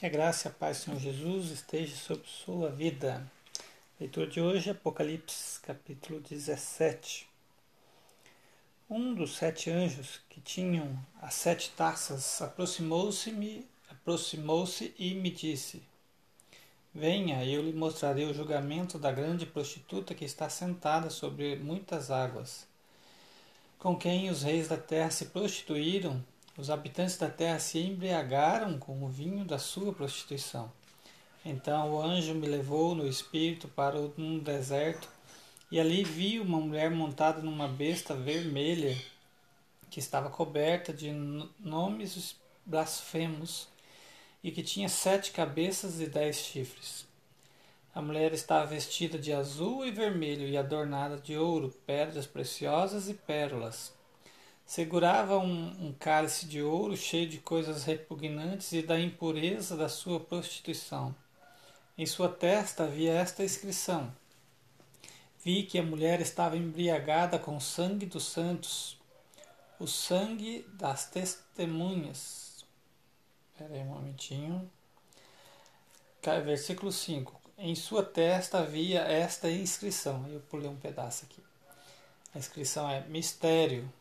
Que a graça e a paz do Senhor Jesus esteja sobre sua vida. Leitura de hoje, Apocalipse, capítulo 17. Um dos sete anjos que tinham as sete taças aproximou-se-me, aproximou-se e me disse: Venha, eu lhe mostrarei o julgamento da grande prostituta que está sentada sobre muitas águas, com quem os reis da terra se prostituíram os habitantes da terra se embriagaram com o vinho da sua prostituição. Então o anjo me levou no espírito para um deserto, e ali vi uma mulher montada numa besta vermelha, que estava coberta de nomes blasfemos, e que tinha sete cabeças e dez chifres. A mulher estava vestida de azul e vermelho e adornada de ouro, pedras preciosas e pérolas segurava um, um, cálice de ouro cheio de coisas repugnantes e da impureza da sua prostituição. Em sua testa havia esta inscrição: Vi que a mulher estava embriagada com o sangue dos santos, o sangue das testemunhas. Espera aí um momentinho. Versículo 5. Em sua testa havia esta inscrição. Eu pulei um pedaço aqui. A inscrição é mistério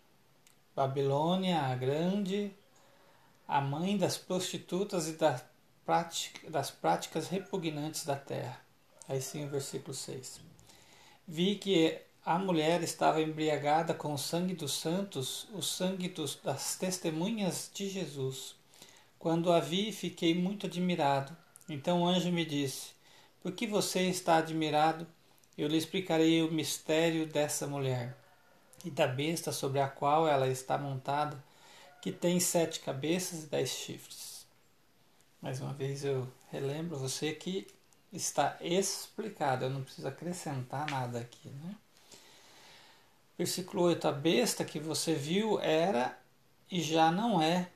Babilônia a Grande, a mãe das prostitutas e das, prática, das práticas repugnantes da terra. Aí sim o versículo 6. Vi que a mulher estava embriagada com o sangue dos santos, o sangue dos, das testemunhas de Jesus. Quando a vi, fiquei muito admirado. Então o anjo me disse: Por que você está admirado? Eu lhe explicarei o mistério dessa mulher e da besta sobre a qual ela está montada, que tem sete cabeças e dez chifres. Mais uma vez eu relembro você que está explicado, eu não preciso acrescentar nada aqui. Né? Versículo 8: A besta que você viu era e já não é.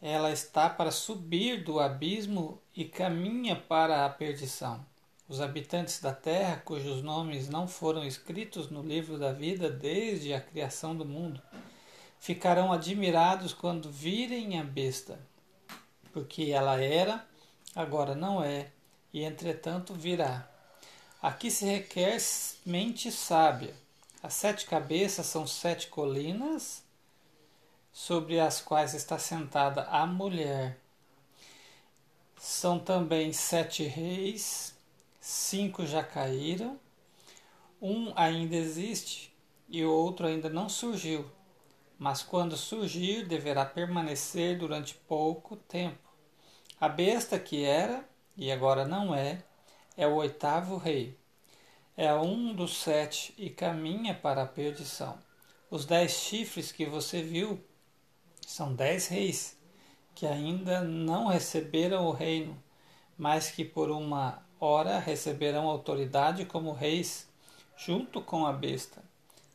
Ela está para subir do abismo e caminha para a perdição. Os habitantes da terra, cujos nomes não foram escritos no livro da vida desde a criação do mundo, ficarão admirados quando virem a besta, porque ela era, agora não é, e entretanto virá. Aqui se requer mente sábia. As sete cabeças são sete colinas sobre as quais está sentada a mulher. São também sete reis cinco já caíram, um ainda existe e o outro ainda não surgiu, mas quando surgir deverá permanecer durante pouco tempo. A besta que era e agora não é, é o oitavo rei. É um dos sete e caminha para a perdição. Os dez chifres que você viu são dez reis que ainda não receberam o reino, mas que por uma Ora, receberão autoridade como reis, junto com a besta.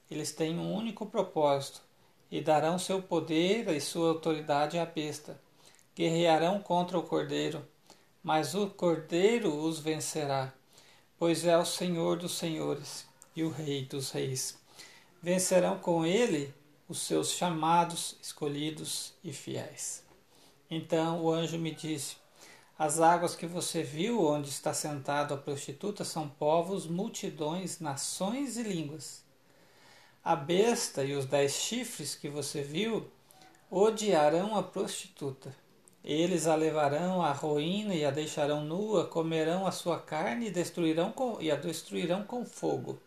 Eles têm um único propósito e darão seu poder e sua autoridade à besta. Guerrearão contra o cordeiro, mas o cordeiro os vencerá, pois é o Senhor dos senhores e o Rei dos reis. Vencerão com ele os seus chamados, escolhidos e fiéis. Então o anjo me disse: as águas que você viu onde está sentado a prostituta são povos, multidões, nações e línguas. A besta e os dez chifres que você viu odiarão a prostituta. Eles a levarão à ruína e a deixarão nua, comerão a sua carne e, destruirão com, e a destruirão com fogo.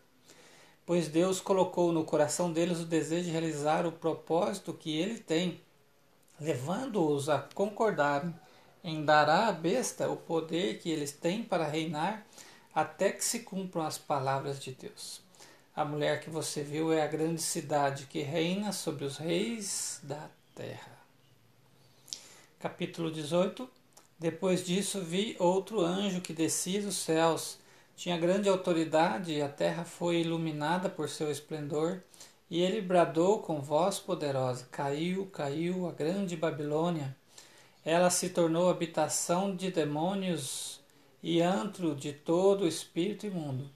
Pois Deus colocou no coração deles o desejo de realizar o propósito que ele tem, levando-os a concordarem em dará à besta o poder que eles têm para reinar até que se cumpram as palavras de Deus. A mulher que você viu é a grande cidade que reina sobre os reis da terra. Capítulo 18 Depois disso vi outro anjo que descia dos céus. Tinha grande autoridade e a terra foi iluminada por seu esplendor. E ele bradou com voz poderosa: Caiu, caiu a grande Babilônia ela se tornou habitação de demônios e antro de todo espírito imundo,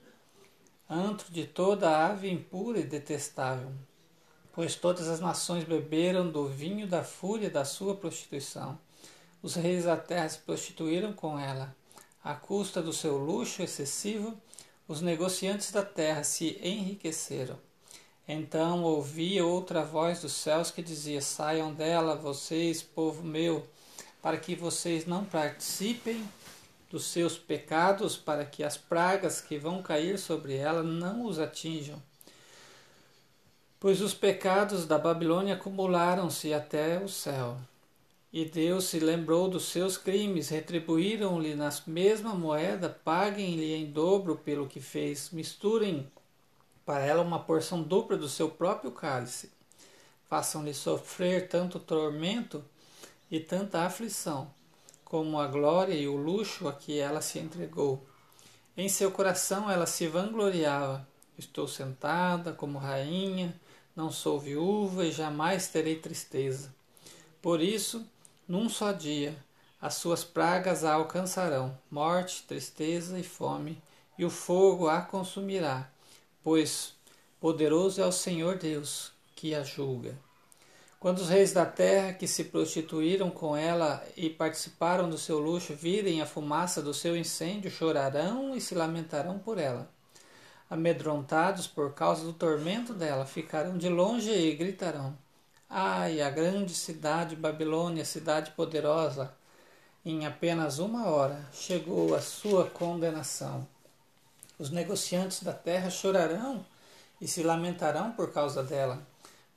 antro de toda ave impura e detestável, pois todas as nações beberam do vinho da fúria da sua prostituição. Os reis da terra se prostituíram com ela. À custa do seu luxo excessivo, os negociantes da terra se enriqueceram. Então ouvi outra voz dos céus que dizia: Saiam dela, vocês, povo meu, para que vocês não participem dos seus pecados, para que as pragas que vão cair sobre ela não os atinjam. Pois os pecados da Babilônia acumularam-se até o céu. E Deus se lembrou dos seus crimes, retribuíram-lhe na mesma moeda, paguem-lhe em dobro pelo que fez, misturem para ela uma porção dupla do seu próprio cálice. Façam-lhe sofrer tanto tormento e tanta aflição, como a glória e o luxo a que ela se entregou. Em seu coração ela se vangloriava: Estou sentada como rainha, não sou viúva e jamais terei tristeza. Por isso, num só dia, as suas pragas a alcançarão: morte, tristeza e fome, e o fogo a consumirá, pois poderoso é o Senhor Deus que a julga. Quando os reis da terra que se prostituíram com ela e participaram do seu luxo virem a fumaça do seu incêndio, chorarão e se lamentarão por ela. Amedrontados por causa do tormento dela, ficarão de longe e gritarão: Ai, a grande cidade Babilônia, cidade poderosa, em apenas uma hora chegou a sua condenação. Os negociantes da terra chorarão e se lamentarão por causa dela,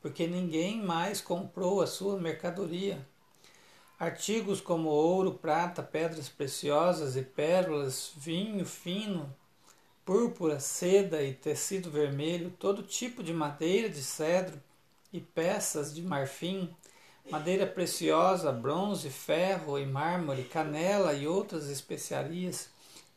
porque ninguém mais comprou a sua mercadoria. Artigos como ouro, prata, pedras preciosas e pérolas, vinho fino, púrpura, seda e tecido vermelho, todo tipo de madeira de cedro, e peças de marfim, madeira preciosa, bronze, ferro e mármore, canela e outras especiarias,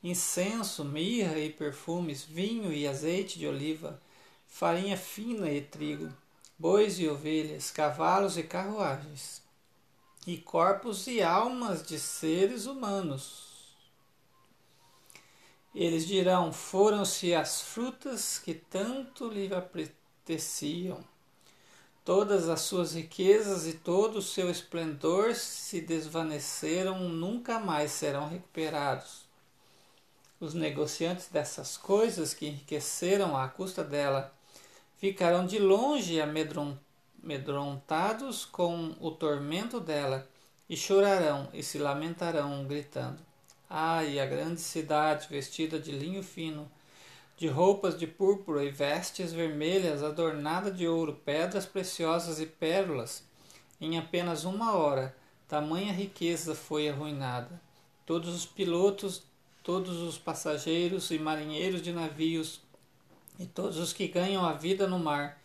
incenso, mirra e perfumes, vinho e azeite de oliva, farinha fina e trigo, bois e ovelhas, cavalos e carruagens, e corpos e almas de seres humanos. Eles dirão: Foram-se as frutas que tanto lhe apeteciam Todas as suas riquezas e todo o seu esplendor se desvaneceram, nunca mais serão recuperados. Os negociantes dessas coisas que enriqueceram à custa dela ficarão de longe amedrontados com o tormento dela e chorarão e se lamentarão, gritando: Ai, a grande cidade vestida de linho fino! de roupas de púrpura e vestes vermelhas adornada de ouro, pedras preciosas e pérolas. Em apenas uma hora, tamanha riqueza foi arruinada. Todos os pilotos, todos os passageiros e marinheiros de navios e todos os que ganham a vida no mar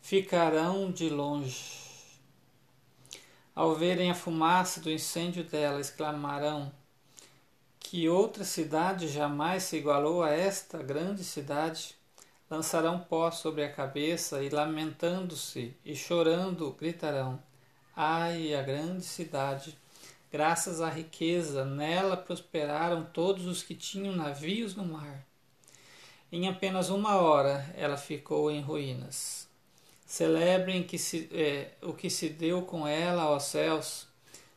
ficarão de longe. Ao verem a fumaça do incêndio dela, exclamarão: que outra cidade jamais se igualou a esta grande cidade, lançarão pó sobre a cabeça e, lamentando-se e chorando, gritarão: Ai, a grande cidade! Graças à riqueza, nela prosperaram todos os que tinham navios no mar. Em apenas uma hora ela ficou em ruínas. Celebrem que se, é, o que se deu com ela aos céus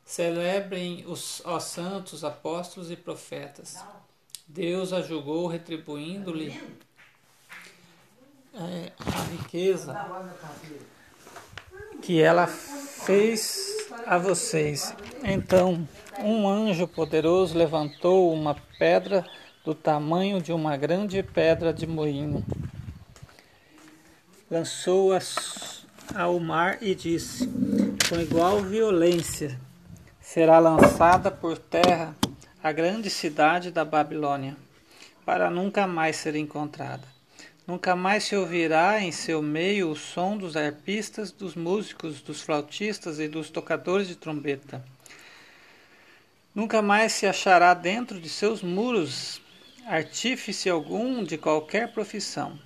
Celebrem os ó santos, apóstolos e profetas. Deus a julgou, retribuindo-lhe é, a riqueza que ela fez a vocês. Então, um anjo poderoso levantou uma pedra do tamanho de uma grande pedra de moinho, lançou-a ao mar e disse, com igual violência: será lançada por terra a grande cidade da Babilônia, para nunca mais ser encontrada. Nunca mais se ouvirá em seu meio o som dos arpistas, dos músicos, dos flautistas e dos tocadores de trombeta. Nunca mais se achará dentro de seus muros artífice algum de qualquer profissão.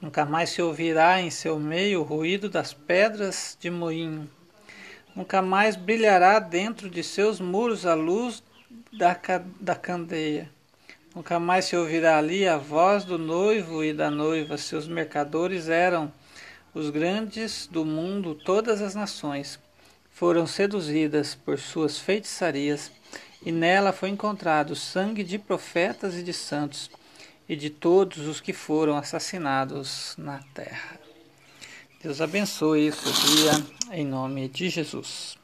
Nunca mais se ouvirá em seu meio o ruído das pedras de moinho Nunca mais brilhará dentro de seus muros a luz da, da candeia. Nunca mais se ouvirá ali a voz do noivo e da noiva. Seus mercadores eram os grandes do mundo, todas as nações. foram seduzidas por suas feitiçarias, e nela foi encontrado sangue de profetas e de santos e de todos os que foram assassinados na terra. Deus abençoe o dia em nome de Jesus.